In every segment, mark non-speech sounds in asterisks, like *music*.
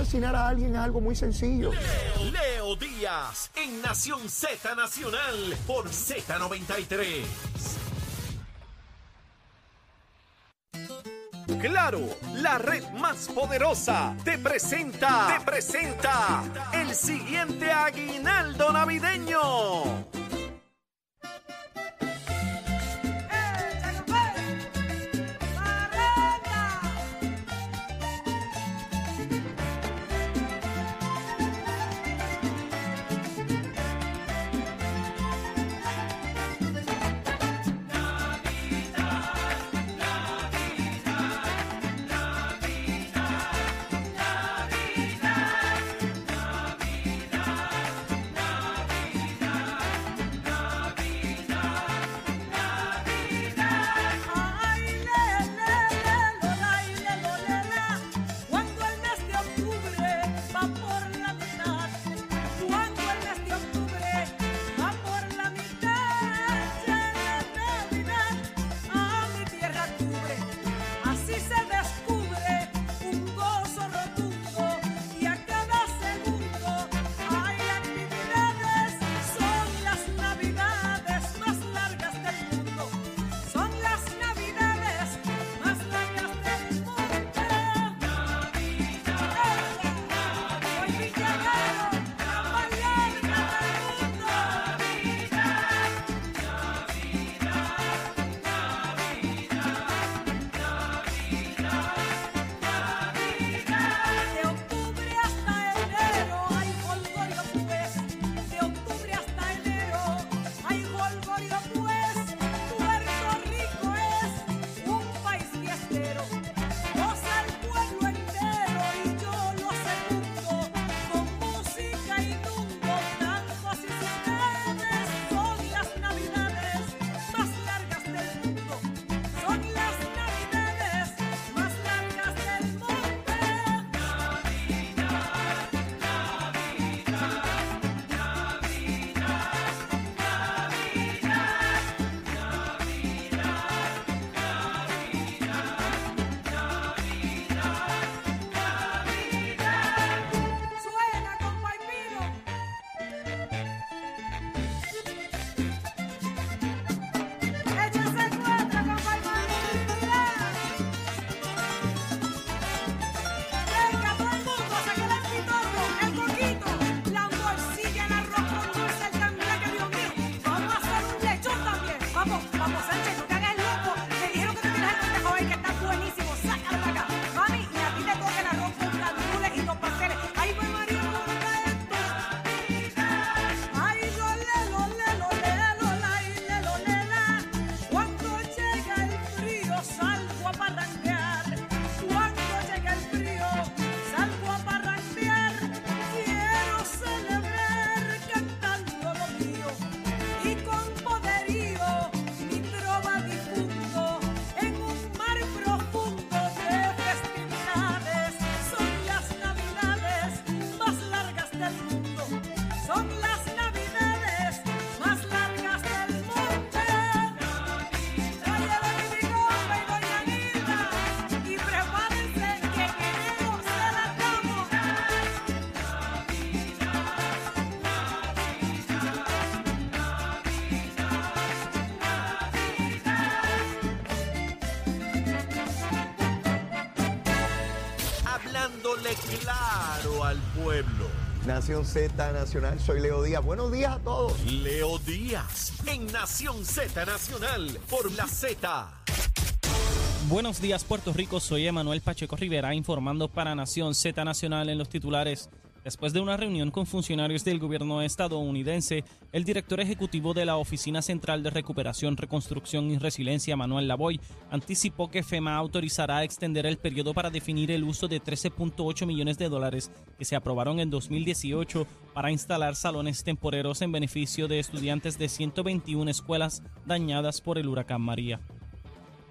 Asesinar a alguien es algo muy sencillo. Leo Díaz en Nación Z Nacional por Z93. Claro, la red más poderosa te presenta, te presenta el siguiente aguinaldo navideño. Hablándole claro al pueblo. Nación Z Nacional, soy Leo Díaz. Buenos días a todos. Leo Díaz en Nación Z Nacional por la Z. Buenos días, Puerto Rico. Soy Emanuel Pacheco Rivera informando para Nación Z Nacional en los titulares. Después de una reunión con funcionarios del gobierno estadounidense, el director ejecutivo de la Oficina Central de Recuperación, Reconstrucción y Resiliencia, Manuel Lavoy, anticipó que FEMA autorizará extender el periodo para definir el uso de 13.8 millones de dólares que se aprobaron en 2018 para instalar salones temporeros en beneficio de estudiantes de 121 escuelas dañadas por el huracán María.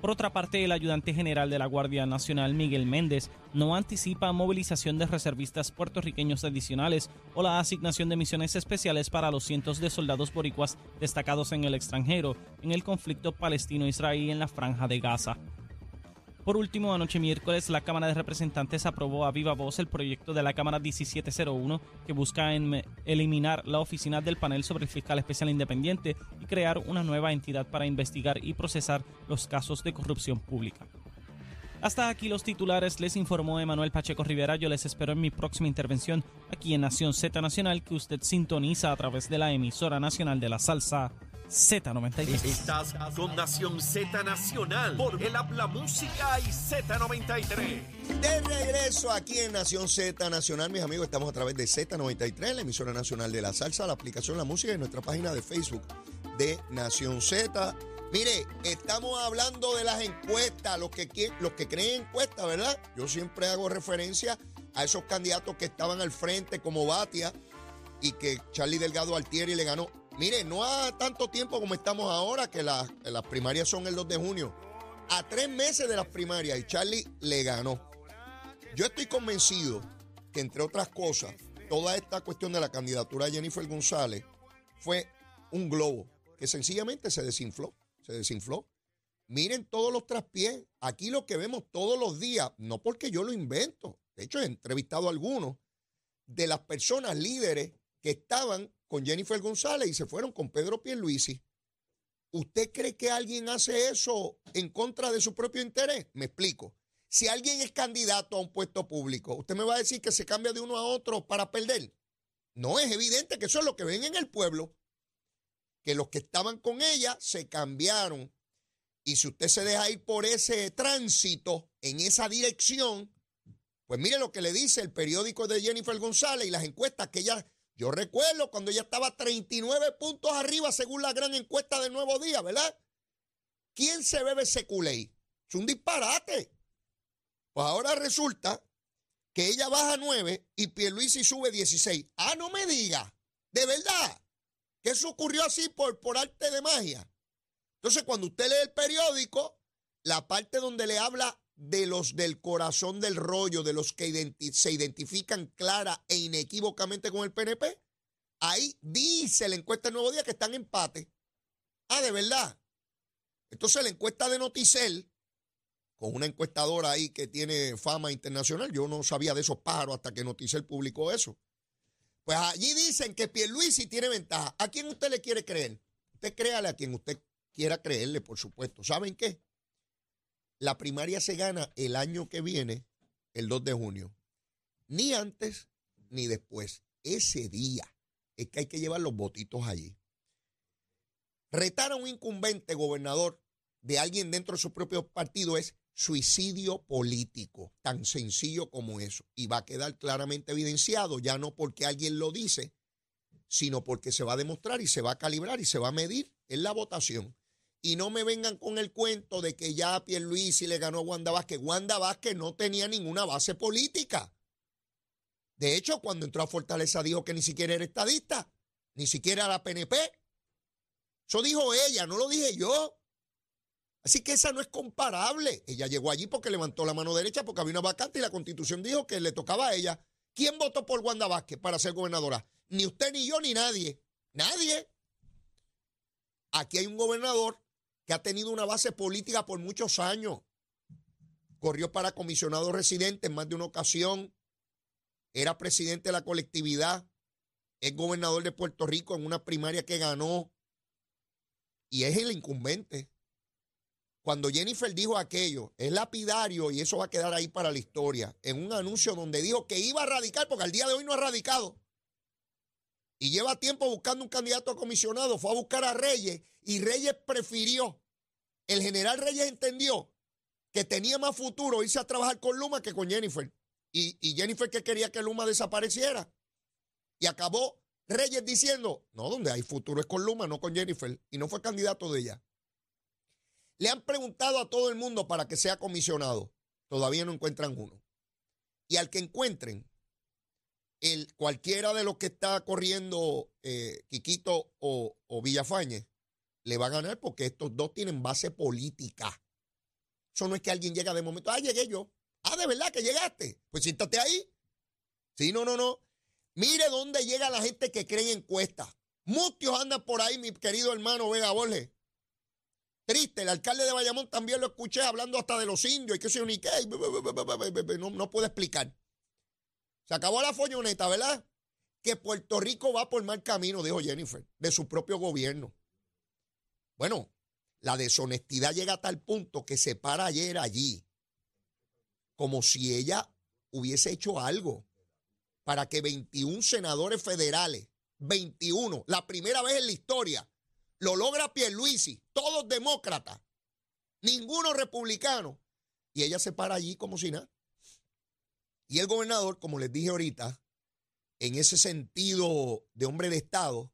Por otra parte, el ayudante general de la Guardia Nacional, Miguel Méndez, no anticipa movilización de reservistas puertorriqueños adicionales o la asignación de misiones especiales para los cientos de soldados boricuas destacados en el extranjero en el conflicto palestino-israelí en la franja de Gaza. Por último, anoche miércoles, la Cámara de Representantes aprobó a viva voz el proyecto de la Cámara 1701 que busca eliminar la oficina del panel sobre el fiscal especial independiente y crear una nueva entidad para investigar y procesar los casos de corrupción pública. Hasta aquí los titulares, les informó Emanuel Pacheco Rivera. Yo les espero en mi próxima intervención aquí en Nación Z Nacional, que usted sintoniza a través de la emisora nacional de la salsa Z93. Estás con Nación Z Nacional por el Habla Música y Z93. De regreso aquí en Nación Z Nacional, mis amigos, estamos a través de Z93, la emisora nacional de la salsa, la aplicación La Música y nuestra página de Facebook de Nación Z. Mire, estamos hablando de las encuestas, los que, los que creen encuestas, ¿verdad? Yo siempre hago referencia a esos candidatos que estaban al frente como Batia y que Charlie Delgado Altieri le ganó Mire, no a tanto tiempo como estamos ahora, que las primarias son el 2 de junio. A tres meses de las primarias y Charlie le ganó. Yo estoy convencido que, entre otras cosas, toda esta cuestión de la candidatura de Jennifer González fue un globo que sencillamente se desinfló. Se desinfló. Miren todos los traspiés. Aquí lo que vemos todos los días, no porque yo lo invento. De hecho, he entrevistado a algunos de las personas líderes que estaban con Jennifer González y se fueron con Pedro Pierluisi. ¿Usted cree que alguien hace eso en contra de su propio interés? Me explico. Si alguien es candidato a un puesto público, ¿usted me va a decir que se cambia de uno a otro para perder? No, es evidente que eso es lo que ven en el pueblo, que los que estaban con ella se cambiaron. Y si usted se deja ir por ese tránsito, en esa dirección, pues mire lo que le dice el periódico de Jennifer González y las encuestas que ella yo recuerdo cuando ella estaba 39 puntos arriba según la gran encuesta de Nuevo Día, ¿verdad? ¿Quién se bebe ese culé? Es un disparate. Pues ahora resulta que ella baja 9 y Pierluisi sube 16. Ah, no me diga. De verdad. Que eso ocurrió así por, por arte de magia. Entonces, cuando usted lee el periódico, la parte donde le habla de los del corazón del rollo, de los que se identifican clara e inequívocamente con el PNP, ahí dice la encuesta del Nuevo Día que están en empate. Ah, de verdad. Entonces la encuesta de Noticel, con una encuestadora ahí que tiene fama internacional, yo no sabía de esos pájaros hasta que Noticel publicó eso. Pues allí dicen que Pierluisi tiene ventaja. ¿A quién usted le quiere creer? Usted créale a quien usted quiera creerle, por supuesto. ¿Saben qué? La primaria se gana el año que viene, el 2 de junio. Ni antes ni después. Ese día es que hay que llevar los votitos allí. Retar a un incumbente gobernador de alguien dentro de su propio partido es suicidio político, tan sencillo como eso. Y va a quedar claramente evidenciado, ya no porque alguien lo dice, sino porque se va a demostrar y se va a calibrar y se va a medir en la votación. Y no me vengan con el cuento de que ya Pierluisi le ganó a Wanda Vázquez. Wanda Vázquez no tenía ninguna base política. De hecho, cuando entró a Fortaleza dijo que ni siquiera era estadista, ni siquiera era PNP. Eso dijo ella, no lo dije yo. Así que esa no es comparable. Ella llegó allí porque levantó la mano derecha porque había una vacante y la constitución dijo que le tocaba a ella. ¿Quién votó por Wanda Vázquez para ser gobernadora? Ni usted, ni yo, ni nadie. Nadie. Aquí hay un gobernador que ha tenido una base política por muchos años. Corrió para comisionado residente en más de una ocasión. Era presidente de la colectividad. Es gobernador de Puerto Rico en una primaria que ganó. Y es el incumbente. Cuando Jennifer dijo aquello, es lapidario y eso va a quedar ahí para la historia. En un anuncio donde dijo que iba a radicar, porque al día de hoy no ha radicado y lleva tiempo buscando un candidato a comisionado, fue a buscar a Reyes y Reyes prefirió, el general Reyes entendió que tenía más futuro irse a trabajar con Luma que con Jennifer. Y, Jennifer que quería que Luma desapareciera. Y acabó Reyes diciendo, no, donde hay futuro es con Luma, no con Jennifer. Y no fue candidato de ella. Le han preguntado a todo el mundo para que sea comisionado. Todavía no encuentran uno. Y al que encuentren, el, cualquiera de los que está corriendo eh, Quiquito o, o le va a ganar porque estos dos tienen base política. Eso no es que alguien llega de momento, ah, llegué yo. Ah, de verdad que llegaste. Pues siéntate ahí. Sí, no, no, no. Mire dónde llega la gente que cree en encuestas. Muchos andan por ahí, mi querido hermano Vega Borges. Triste, el alcalde de Bayamón también lo escuché hablando hasta de los indios y que se ni qué, no, no puede explicar. Se acabó la folloneta, ¿verdad? Que Puerto Rico va por mal camino, dijo Jennifer, de su propio gobierno. Bueno, la deshonestidad llega a tal punto que se para ayer allí, como si ella hubiese hecho algo para que 21 senadores federales, 21, la primera vez en la historia, lo logra Pierluisi, todos demócratas, ninguno republicano, y ella se para allí como si nada. Y el gobernador, como les dije ahorita, en ese sentido de hombre de Estado,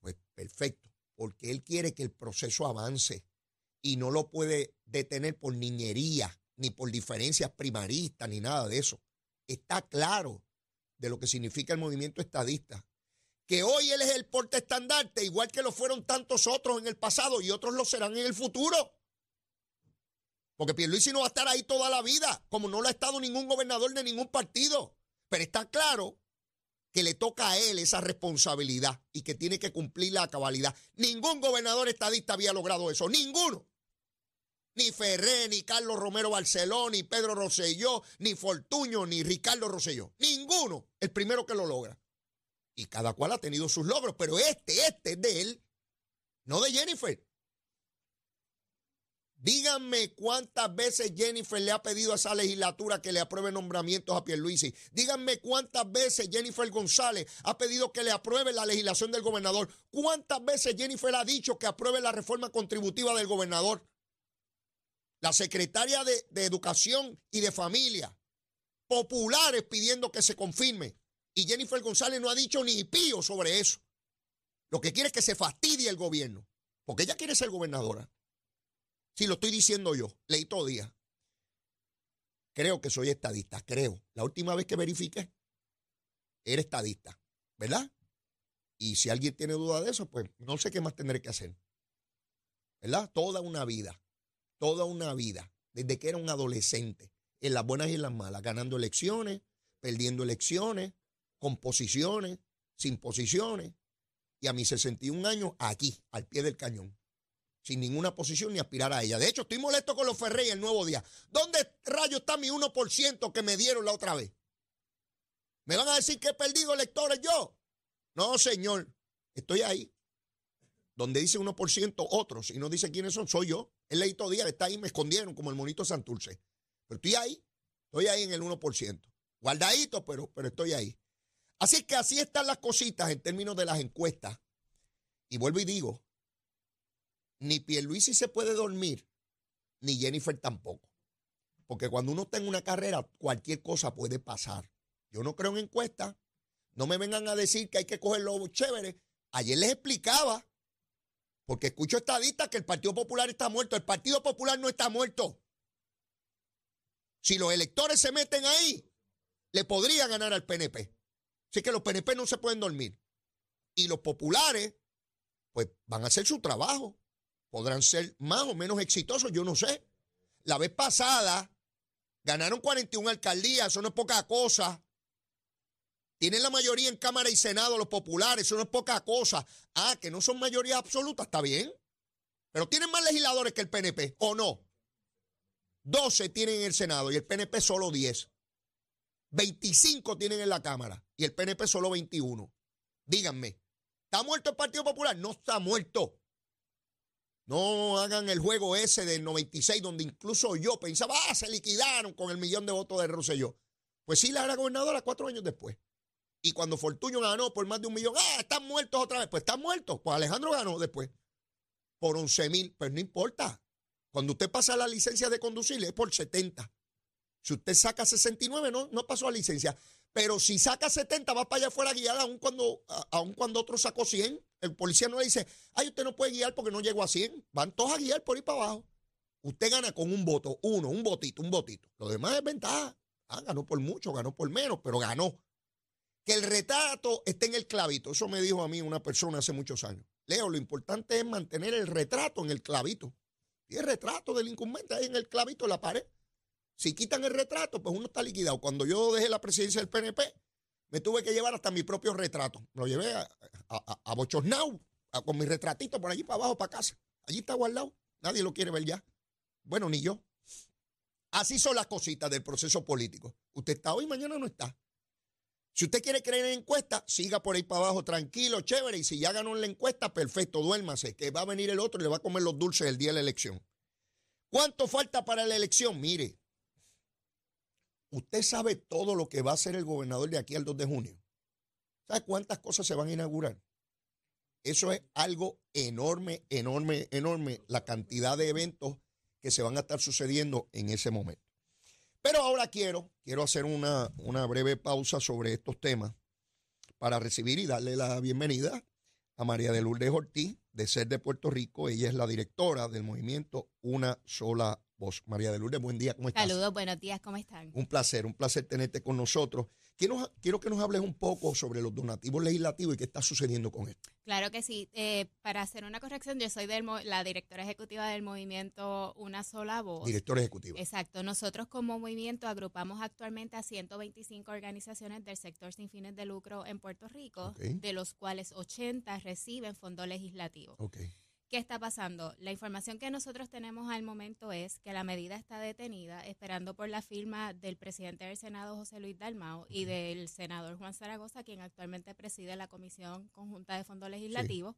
pues perfecto, porque él quiere que el proceso avance y no lo puede detener por niñería, ni por diferencias primaristas, ni nada de eso. Está claro de lo que significa el movimiento estadista. Que hoy él es el porte estandarte, igual que lo fueron tantos otros en el pasado y otros lo serán en el futuro. Porque Pierluisi no va a estar ahí toda la vida, como no lo ha estado ningún gobernador de ningún partido. Pero está claro que le toca a él esa responsabilidad y que tiene que cumplir la cabalidad. Ningún gobernador estadista había logrado eso, ninguno. Ni Ferré, ni Carlos Romero Barceló, ni Pedro Rosselló, ni Fortuño, ni Ricardo Rosselló. Ninguno. El primero que lo logra. Y cada cual ha tenido sus logros, pero este, este es de él, no de Jennifer. Díganme cuántas veces Jennifer le ha pedido a esa legislatura que le apruebe nombramientos a Pierluisi. Díganme cuántas veces Jennifer González ha pedido que le apruebe la legislación del gobernador. ¿Cuántas veces Jennifer ha dicho que apruebe la reforma contributiva del gobernador? La secretaria de, de Educación y de Familia, populares pidiendo que se confirme. Y Jennifer González no ha dicho ni pío sobre eso. Lo que quiere es que se fastidie el gobierno, porque ella quiere ser gobernadora. Sí, lo estoy diciendo yo. Leí todo día. Creo que soy estadista, creo. La última vez que verifiqué, era estadista, ¿verdad? Y si alguien tiene duda de eso, pues no sé qué más tendré que hacer. ¿Verdad? Toda una vida, toda una vida, desde que era un adolescente, en las buenas y en las malas, ganando elecciones, perdiendo elecciones, con posiciones, sin posiciones, y a mis 61 años aquí, al pie del cañón sin ninguna posición ni aspirar a ella. De hecho, estoy molesto con los Ferrey el nuevo día. ¿Dónde rayo está mi 1% que me dieron la otra vez? ¿Me van a decir que he perdido electores yo? No, señor. Estoy ahí. Donde dice 1% otros y no dice quiénes son, soy yo. El leíto día está ahí, me escondieron como el monito Santurce. Pero estoy ahí. Estoy ahí en el 1%. Guardadito, pero, pero estoy ahí. Así que así están las cositas en términos de las encuestas. Y vuelvo y digo, ni Pierluisi se puede dormir, ni Jennifer tampoco. Porque cuando uno está en una carrera, cualquier cosa puede pasar. Yo no creo en encuestas. No me vengan a decir que hay que coger lo chévere. Ayer les explicaba, porque escucho estadistas que el Partido Popular está muerto. El Partido Popular no está muerto. Si los electores se meten ahí, le podría ganar al PNP. Así que los PNP no se pueden dormir. Y los populares, pues van a hacer su trabajo podrán ser más o menos exitosos, yo no sé. La vez pasada ganaron 41 alcaldías, eso no es poca cosa. Tienen la mayoría en Cámara y Senado los populares, eso no es poca cosa. Ah, que no son mayoría absoluta, está bien. Pero tienen más legisladores que el PNP, ¿o no? 12 tienen en el Senado y el PNP solo 10. 25 tienen en la Cámara y el PNP solo 21. Díganme, ¿está muerto el Partido Popular? No está muerto. No hagan el juego ese del 96, donde incluso yo pensaba, ah, se liquidaron con el millón de votos de Rosselló. Pues sí, la era gobernadora cuatro años después. Y cuando Fortuño ganó por más de un millón, ah, están muertos otra vez. Pues están muertos. Pues Alejandro ganó después por 11 mil. Pues no importa. Cuando usted pasa la licencia de conducir es por 70. Si usted saca 69, no, no pasó a licencia. Pero si saca 70, va para allá afuera a guiar, aun cuando, aun cuando otro sacó 100. El policía no le dice, ay, usted no puede guiar porque no llegó a 100. Van todos a guiar por ahí para abajo. Usted gana con un voto, uno, un votito, un votito. Lo demás es ventaja. Ah, ganó por mucho, ganó por menos, pero ganó. Que el retrato esté en el clavito. Eso me dijo a mí una persona hace muchos años. Leo, lo importante es mantener el retrato en el clavito. Y el retrato del incumbente ahí en el clavito de la pared. Si quitan el retrato, pues uno está liquidado. Cuando yo dejé la presidencia del PNP, me tuve que llevar hasta mi propio retrato. Lo llevé a, a, Bochornau, con mi retratito por allí para abajo, para casa. Allí está guardado. Nadie lo quiere ver ya. Bueno, ni yo. Así son las cositas del proceso político. Usted está hoy, mañana no está. Si usted quiere creer en encuesta, siga por ahí para abajo tranquilo, chévere. Y si ya ganó en la encuesta, perfecto, duérmase, que va a venir el otro y le va a comer los dulces el día de la elección. ¿Cuánto falta para la elección? Mire, usted sabe todo lo que va a hacer el gobernador de aquí al 2 de junio. ¿Sabe cuántas cosas se van a inaugurar? Eso es algo enorme, enorme, enorme, la cantidad de eventos que se van a estar sucediendo en ese momento. Pero ahora quiero, quiero hacer una, una breve pausa sobre estos temas para recibir y darle la bienvenida a María de Lourdes Ortiz, de Ser de Puerto Rico. Ella es la directora del movimiento Una Sola Voz. María de Lourdes, buen día, ¿cómo estás? Saludos, buenos días, ¿cómo están? Un placer, un placer tenerte con nosotros. Quiero, quiero que nos hables un poco sobre los donativos legislativos y qué está sucediendo con esto. Claro que sí. Eh, para hacer una corrección, yo soy del la directora ejecutiva del movimiento Una Sola Voz. Director ejecutivo. Exacto. Nosotros como movimiento agrupamos actualmente a 125 organizaciones del sector sin fines de lucro en Puerto Rico, de los cuales 80 reciben fondos legislativos. Ok. ¿Qué está pasando? La información que nosotros tenemos al momento es que la medida está detenida, esperando por la firma del presidente del Senado, José Luis Dalmao, y del senador Juan Zaragoza, quien actualmente preside la Comisión Conjunta de Fondos Legislativos.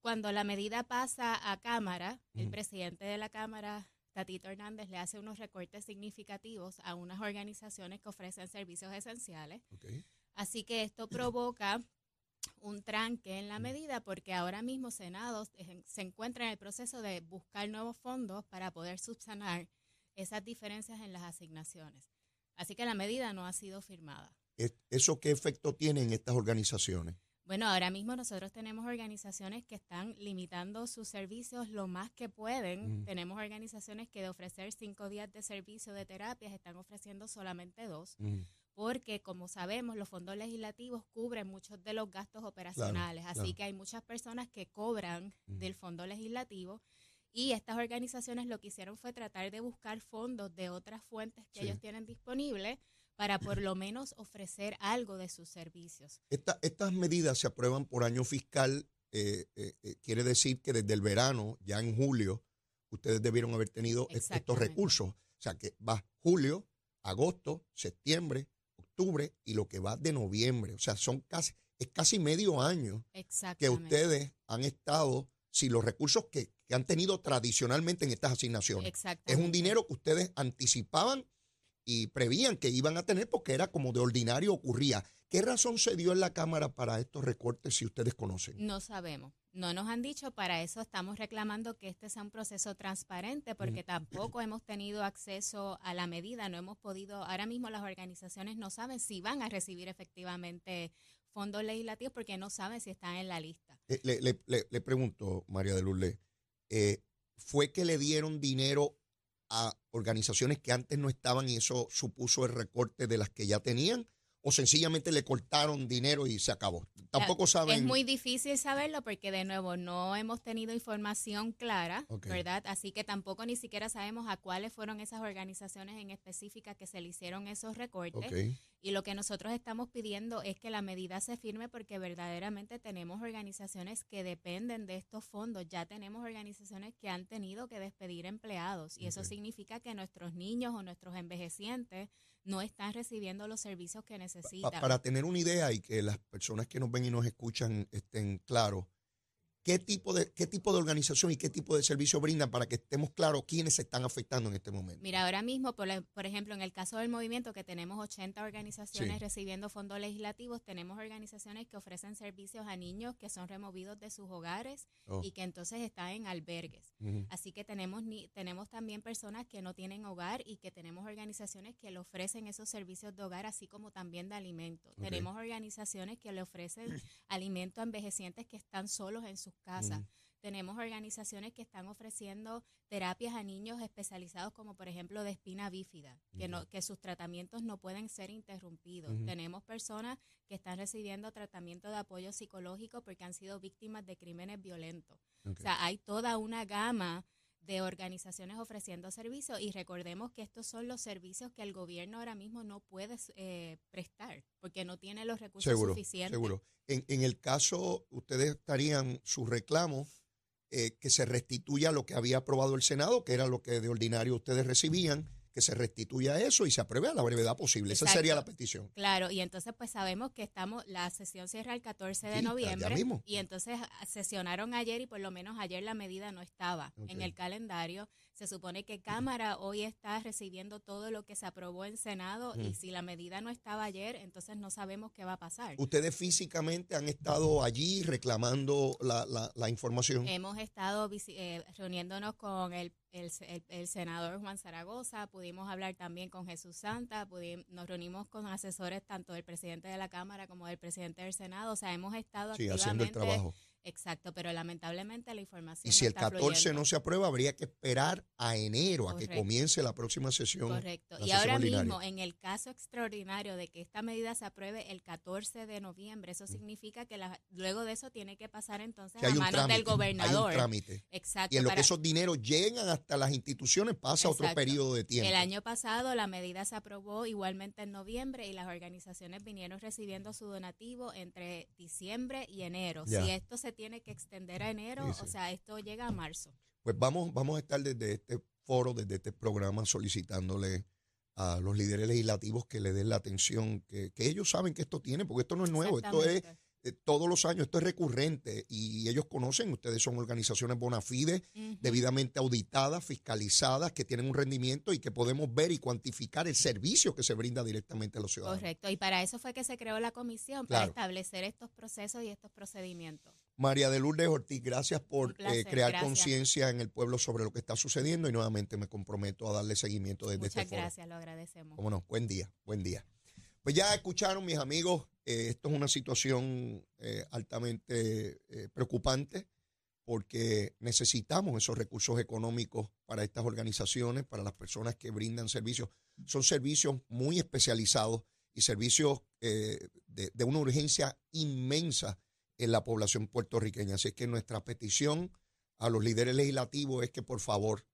Cuando la medida pasa a Cámara, el presidente de la Cámara, Tatito Hernández, le hace unos recortes significativos a unas organizaciones que ofrecen servicios esenciales. ok. Así que esto *clears throat* provoca un tranque en la medida porque ahora mismo Senado se encuentra en el proceso de buscar nuevos fondos para poder subsanar esas diferencias en las asignaciones. Así que la medida no ha sido firmada. Es- ¿Eso qué efecto tiene en estas organizaciones? Bueno, ahora mismo nosotros tenemos organizaciones que están limitando sus servicios lo más que pueden. Mm. Tenemos organizaciones que de ofrecer cinco días de servicio de terapias están ofreciendo solamente dos. Mm, porque como sabemos los fondos legislativos cubren muchos de los gastos operacionales, así claro. que hay muchas personas que cobran del fondo legislativo y estas organizaciones lo que hicieron fue tratar de buscar fondos de otras fuentes que Sí. ellos tienen disponibles para por lo menos ofrecer algo de sus servicios. Esta- estas medidas se aprueban por año fiscal. eh, eh, eh, quiere decir que desde el verano, ya en julio, ustedes debieron haber tenido est- estos recursos. O sea, que va julio, agosto, septiembre, octubre y lo que va de noviembre. O sea, son casi, es casi medio año que ustedes han estado sin los recursos que, que han tenido tradicionalmente en estas asignaciones. Es un dinero que ustedes anticipaban y prevían que iban a tener porque era como de ordinario ocurría. ¿Qué razón se dio en la Cámara para estos recortes si ustedes conocen? No sabemos. No nos han dicho, para eso estamos reclamando que este sea un proceso transparente, porque tampoco hemos tenido acceso a la medida, no hemos podido, ahora mismo las organizaciones no saben si van a recibir efectivamente fondos legislativos porque no saben si están en la lista. Eh, le, le- le- le pregunto, María de Lourdes, eh, ¿fue que le dieron dinero a organizaciones que antes no estaban y eso supuso el recorte de las que ya tenían? ¿O sencillamente le cortaron dinero y se acabó? Tampoco saben. Es muy difícil saberlo porque de nuevo no hemos tenido información clara. ¿verdad? Así que tampoco ni siquiera sabemos a cuáles fueron esas organizaciones en específica que se le hicieron esos recortes. Y lo que nosotros estamos pidiendo es que la medida se firme porque verdaderamente tenemos organizaciones que dependen de estos fondos. Ya tenemos organizaciones que han tenido que despedir empleados y eso significa que nuestros niños o nuestros envejecientes no están recibiendo los servicios que Pa- necesitan. para tener una idea y que las personas que nos ven y nos escuchan estén claros, ¿qué tipo, de, ¿qué tipo de organización y qué tipo de servicio brindan para que estemos claros quiénes se están afectando en este momento? Mira, ahora mismo, por, la- por ejemplo, en el caso del movimiento, que tenemos 80 organizaciones Sí. recibiendo fondos legislativos, tenemos organizaciones que ofrecen servicios a niños que son removidos de sus hogares Oh. y que entonces están en albergues. Así que tenemos, ni, tenemos también personas que no tienen hogar y que tenemos organizaciones que le ofrecen esos servicios de hogar, así como también de alimentos. Tenemos organizaciones que le ofrecen *clears throat* alimento a envejecientes que están solos en sus casas. Tenemos organizaciones que están ofreciendo terapias a niños especializados como por ejemplo de espina bífida, que, no, que sus tratamientos no pueden ser interrumpidos. Tenemos personas que están recibiendo tratamiento de apoyo psicológico porque han sido víctimas de crímenes violentos. O sea, hay toda una gama de organizaciones ofreciendo servicios y recordemos que estos son los servicios que el gobierno ahora mismo no puede eh, prestar porque no tiene los recursos Seguro, suficientes. seguro. En, en el caso, ustedes estarían su reclamo eh, que se restituya lo que había aprobado el Senado, que era lo que de ordinario ustedes recibían, que se restituya eso y se apruebe a la brevedad posible. Esa sería la petición. Claro, y entonces pues sabemos que estamos, la sesión cierra el 14 de Sí, noviembre mismo. y entonces sesionaron ayer y por lo menos ayer la medida no estaba en el calendario. Se supone que Cámara hoy está recibiendo todo lo que se aprobó en Senado y si la medida no estaba ayer, entonces no sabemos qué va a pasar. Ustedes físicamente han estado allí reclamando la, la- la información. Hemos estado eh, reuniéndonos con el, el, el- el senador Juan Zaragoza, pudimos hablar también con Jesús Santa, pudi- nos reunimos con asesores tanto del presidente de la Cámara como del presidente del Senado, o sea, hemos estado Sí, haciendo el trabajo. Exacto, pero lamentablemente la información Y si no el está 14 fluyendo. no se aprueba, habría que esperar a enero, a que Correcto. comience la próxima sesión. Correcto. Y sesión ahora ordinaria. mismo, en el caso extraordinario de que esta medida se apruebe el 14 de noviembre, eso significa que la- luego de eso tiene que pasar entonces Que a manos trámite, del gobernador. Hay un trámite. Exacto. Y en lo para- que esos dineros llegan hasta las instituciones pasa otro Exacto. periodo de tiempo. El año pasado la medida se aprobó igualmente en noviembre y las organizaciones vinieron recibiendo su donativo entre diciembre y enero. Ya. Si esto se tiene que extender a enero, Sí, sí. o sea, esto llega a marzo. Pues vamos, vamos a estar desde este foro, desde este programa, solicitándole a los líderes legislativos que le den la atención que, que ellos saben que esto tiene, porque esto no es nuevo, esto es eh, todos los años, esto es recurrente y ellos conocen, ustedes son organizaciones bona fide, debidamente auditadas, fiscalizadas, que tienen un rendimiento y que podemos ver y cuantificar el servicio que se brinda directamente a los ciudadanos. Correcto. Y para eso fue que se creó la comisión, para establecer estos procesos y estos procedimientos. María de Lourdes Ortiz, gracias por placer, eh, crear conciencia en el pueblo sobre lo que está sucediendo y nuevamente me comprometo a darle seguimiento desde Muchas este foro. gracias, lo agradecemos. Cómo no, buen día, buen día. Pues ya escucharon, mis amigos, eh, esto es una situación eh, altamente preocupante porque necesitamos esos recursos económicos para estas organizaciones, para las personas que brindan servicios. Son servicios muy especializados y servicios de, de una urgencia inmensa en la población puertorriqueña. Así es que nuestra petición a los líderes legislativos es que por favor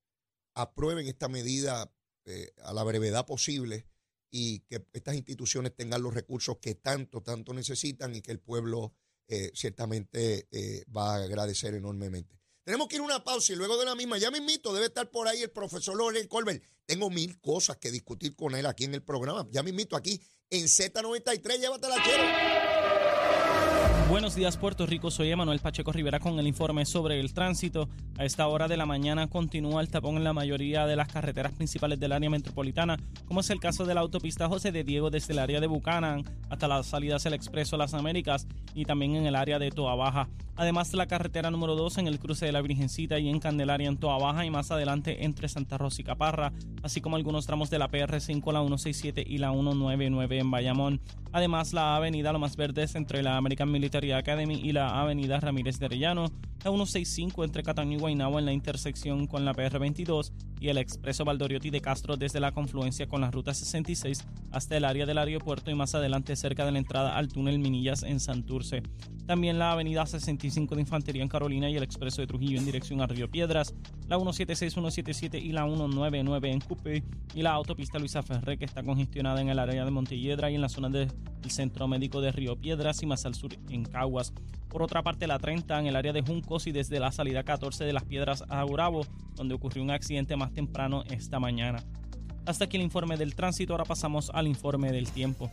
aprueben esta medida eh, a la brevedad posible y que estas instituciones tengan los recursos que tanto, tanto necesitan y que el pueblo eh, ciertamente eh, va a agradecer enormemente. Tenemos que ir a una pausa y luego de la misma, ya mismito, debe estar por ahí el profesor Loren Colbert. Tengo mil cosas que discutir con él aquí en el programa. Ya mismito aquí en Z93, llévatela, quiero. Buenos días Puerto Rico, soy Emanuel Pacheco Rivera con el informe sobre el tránsito. A esta hora de la mañana continúa el tapón en la mayoría de las carreteras principales del área metropolitana, como es el caso de la autopista José de Diego desde el área de Buchanan hasta las salidas del Expreso Las Américas y también en el área de Toa Baja. Además de la carretera número 2 en el cruce de la Virgencita y en Candelaria en Toa Baja y más adelante entre Santa Rosa y Caparra, así como algunos tramos de la PR5, la 167 y la 199 en Bayamón. Además, la avenida Lomas Verdes entre la American Military Academy y la avenida Ramírez de Arellano, la 165 entre Cataño y Guaynabo en la intersección con la PR22 y el expreso Valdoriotti de Castro desde la confluencia con la ruta 66 hasta el área del aeropuerto y más adelante cerca de la entrada al túnel Minillas en Santurce. También la avenida 65 de Infantería en Carolina y el expreso de Trujillo en dirección a Río Piedras, la 176, 177 y la 199 en Cupé y la autopista Luisa Ferré que está congestionada en el área de Montelledra y en la zona del Centro Médico de Río Piedras y más al sur en Caguas. Por otra parte, la 30 en el área de Juncos y desde la salida 14 de las Piedras a Gurabo, donde ocurrió un accidente más temprano esta mañana. Hasta aquí el informe del tránsito, ahora pasamos al informe del tiempo.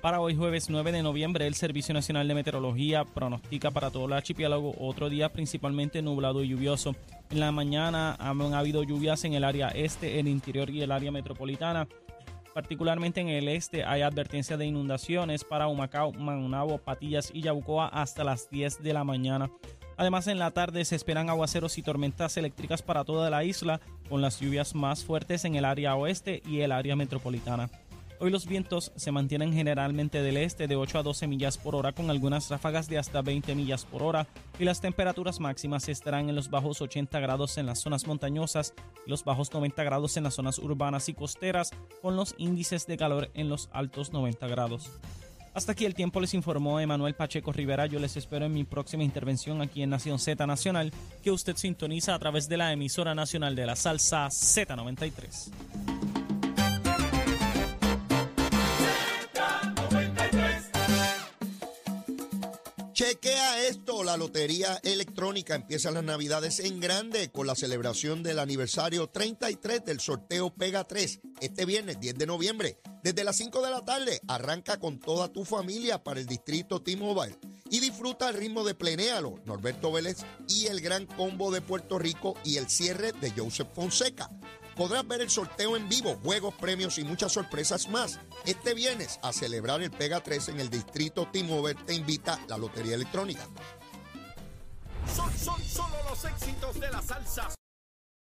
Para hoy jueves 9 de noviembre, el Servicio Nacional de Meteorología pronostica para todo el archipiélago otro día principalmente nublado y lluvioso. En la mañana han habido lluvias en el área este, el interior y el área metropolitana. Particularmente en el este hay advertencia de inundaciones para Humacao, Manunabo, Patillas y Yabucoa hasta las 10 de la mañana. Además, en la tarde se esperan aguaceros y tormentas eléctricas para toda la isla, con las lluvias más fuertes en el área oeste y el área metropolitana. Hoy los vientos se mantienen generalmente del este de 8 a 12 millas por hora con algunas ráfagas de hasta 20 millas por hora y las temperaturas máximas estarán en los bajos 80 grados en las zonas montañosas y los bajos 90 grados en las zonas urbanas y costeras con los índices de calor en los altos 90 grados. Hasta aquí el tiempo les informó Emanuel Pacheco Rivera. Yo les espero en mi próxima intervención aquí en Nación Z Nacional, que usted sintoniza a través de la emisora nacional de la salsa Z93. La lotería electrónica empieza las navidades en grande con la celebración del aniversario 33 del sorteo Pega 3 este viernes 10 de noviembre. Desde las 5 de la tarde arranca con toda tu familia para el distrito T-Mobile y disfruta el ritmo de Plenéalo, Norberto Vélez y el gran combo de Puerto Rico y el cierre de Joseph Fonseca. Podrás ver el sorteo en vivo, juegos, premios y muchas sorpresas más. Este viernes a celebrar el Pega 3 en el distrito T-Mobile te invita la Lotería Electrónica. Son, son solo los éxitos de la salsa